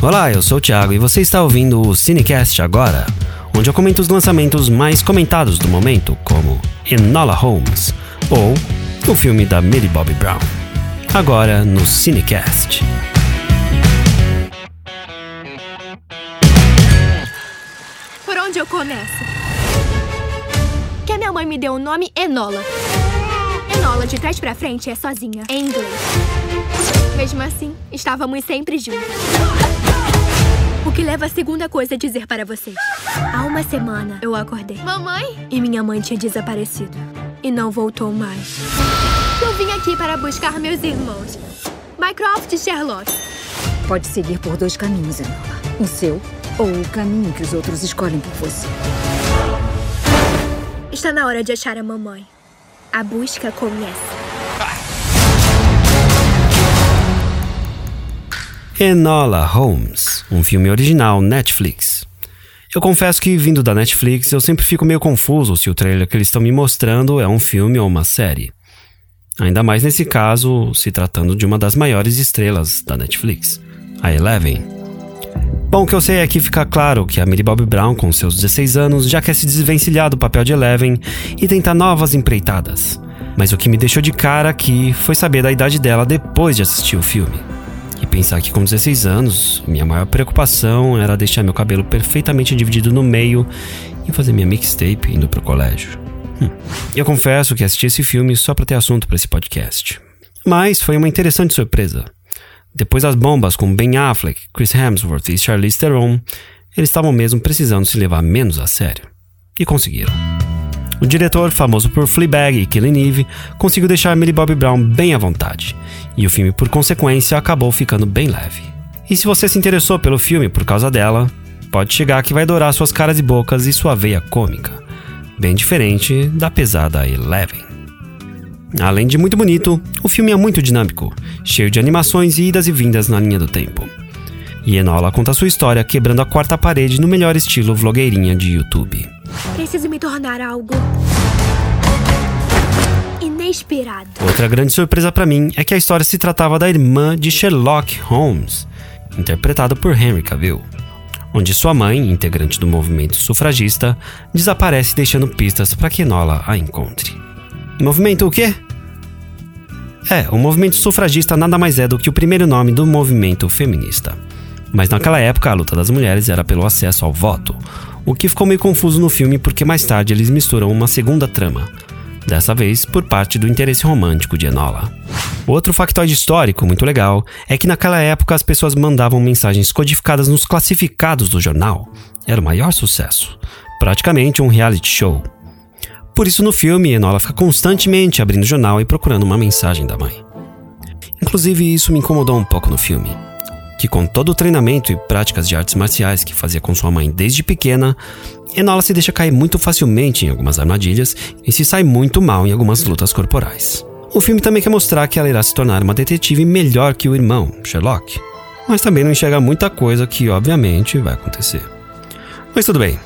Olá, eu sou o Thiago e você está ouvindo o Cinecast agora, onde eu comento os lançamentos mais comentados do momento, como Enola Holmes ou o filme da Millie Bobby Brown. Agora no Cinecast. Por onde eu começo? Que a minha mãe me deu o nome Enola. Enola de trás pra frente é sozinha, em inglês. Mesmo assim, estávamos sempre juntas. Que leva a segunda coisa a dizer para vocês. Há uma semana eu acordei. Mamãe? E minha mãe tinha desaparecido. E não voltou mais. Eu vim aqui para buscar meus irmãos. Mycroft e Sherlock. Pode seguir por dois caminhos, Enola. O seu ou o caminho que os outros escolhem por você. Está na hora de achar a mamãe. A busca começa. Enola Holmes, um filme original Netflix. Eu confesso que, vindo da Netflix, eu sempre fico meio confuso se o trailer que eles estão me mostrando é um filme ou uma série. Ainda mais nesse caso, se tratando de uma das maiores estrelas da Netflix, a Eleven. Bom, o que eu sei é que fica claro que a Millie Bobby Brown, com seus 16 anos, já quer se desvencilhar do papel de Eleven e tentar novas empreitadas. Mas o que me deixou de cara aqui foi saber da idade dela depois de assistir o filme. E pensar que com 16 anos, minha maior preocupação era deixar meu cabelo perfeitamente dividido no meio e fazer minha mixtape indo pro colégio. Hum. Eu confesso que assisti esse filme só para ter assunto para esse podcast. Mas foi uma interessante surpresa. Depois das bombas com Ben Affleck, Chris Hemsworth e Charlize Theron, eles estavam mesmo precisando se levar menos a sério. E conseguiram. O diretor, famoso por Fleabag e Killing Eve, conseguiu deixar Millie Bobby Brown bem à vontade, e o filme, por consequência, acabou ficando bem leve. E se você se interessou pelo filme por causa dela, pode chegar que vai adorar suas caras e bocas e sua veia cômica, bem diferente da pesada Eleven. Além de muito bonito, o filme é muito dinâmico, cheio de animações e idas e vindas na linha do tempo. E Enola conta sua história quebrando a quarta parede no melhor estilo vlogueirinha de YouTube. Preciso me tornar algo. inesperado. Outra grande surpresa para mim é que a história se tratava da irmã de Sherlock Holmes, interpretada por Henry Cavill, onde sua mãe, integrante do movimento sufragista, desaparece deixando pistas para que Enola a encontre. Movimento o quê? É, o movimento sufragista nada mais é do que o primeiro nome do movimento feminista. Mas naquela época a luta das mulheres era pelo acesso ao voto, o que ficou meio confuso no filme porque mais tarde eles misturam uma segunda trama, dessa vez por parte do interesse romântico de Enola. Outro factoide histórico muito legal é que naquela época as pessoas mandavam mensagens codificadas nos classificados do jornal. Era o maior sucesso, praticamente um reality show. Por isso no filme Enola fica constantemente abrindo o jornal e procurando uma mensagem da mãe. Inclusive isso me incomodou um pouco no filme que com todo o treinamento e práticas de artes marciais que fazia com sua mãe desde pequena, Enola se deixa cair muito facilmente em algumas armadilhas e se sai muito mal em algumas lutas corporais. O filme também quer mostrar que ela irá se tornar uma detetive melhor que o irmão, Sherlock, mas também não enxerga muita coisa que, obviamente, vai acontecer. Mas tudo bem,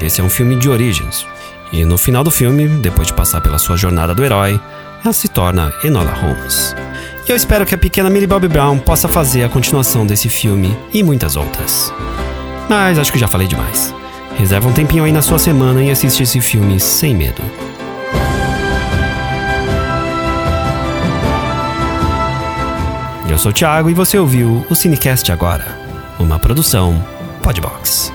esse é um filme de origens, e no final do filme, depois de passar pela sua jornada do herói, ela se torna Enola Holmes. Eu espero que a pequena Millie Bobby Brown possa fazer a continuação desse filme e muitas outras. Mas acho que já falei demais. Reserva um tempinho aí na sua semana e assiste esse filme sem medo. Eu sou o Thiago e você ouviu o Cinecast agora, uma produção Podbox.